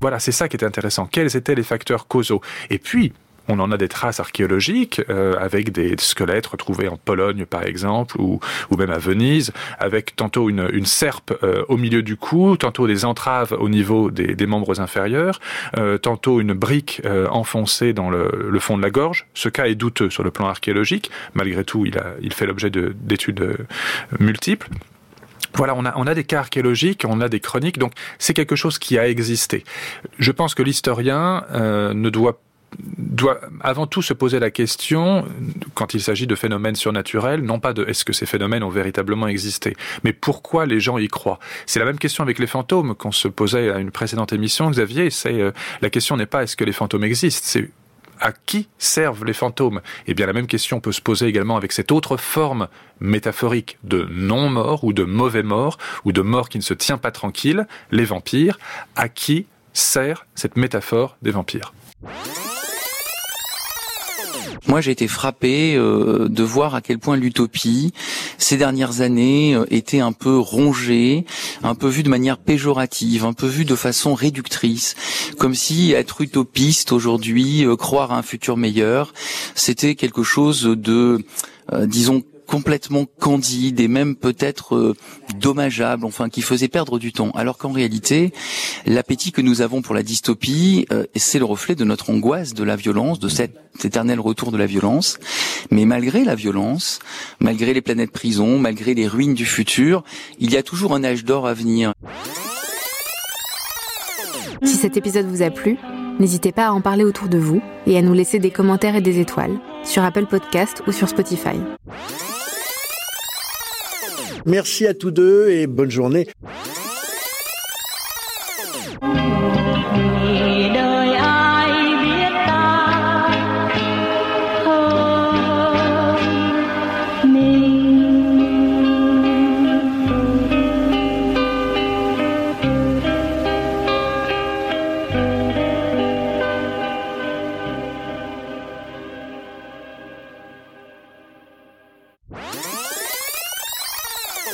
Voilà, c'est ça qui est intéressant. Quels étaient les facteurs causaux? Et puis, on en a des traces archéologiques euh, avec des squelettes retrouvés en Pologne par exemple ou, même à Venise avec tantôt une, serpe euh, au milieu du cou, tantôt des entraves au niveau des, membres inférieurs, euh, tantôt une brique enfoncée dans le, fond de la gorge. Ce cas est douteux sur le plan archéologique. Malgré tout, il, fait l'objet d'études multiples. Voilà, on a, on a des cas archéologiques, on a des chroniques, donc c'est quelque chose qui a existé. Je pense que l'historien euh, ne doit doit avant tout se poser la question, quand il s'agit de phénomènes surnaturels, non pas de est-ce que ces phénomènes ont véritablement existé, mais pourquoi les gens y croient? C'est la même question avec les fantômes qu'on se posait à une précédente émission, Xavier. C'est euh, la question n'est pas est-ce que les fantômes existent, c'est à qui servent les fantômes? Eh bien, la même question peut se poser également avec cette autre forme métaphorique de non-mort ou de mauvais mort ou de mort qui ne se tient pas tranquille, les vampires. À qui sert cette métaphore des vampires? Moi, j'ai été frappé euh, de voir à quel point l'utopie, ces dernières années, euh, était un peu rongée, un peu vue de manière péjorative, un peu vue de façon réductrice, comme si être utopiste aujourd'hui, euh, croire à un futur meilleur, c'était quelque chose de, disons, complètement candide et même peut-être euh, dommageable, enfin qui faisait perdre du temps. Alors qu'en réalité, l'appétit que nous avons pour la dystopie, euh, c'est le reflet de notre angoisse de la violence, de cet éternel retour de la violence. Mais malgré la violence, malgré les planètes prisons, malgré les ruines du futur, il y a toujours un âge d'or à venir. Si cet épisode vous a plu, n'hésitez pas à en parler autour de vous et à nous laisser des commentaires et des étoiles sur Apple Podcast ou sur Spotify. Merci à tous deux et bonne journée.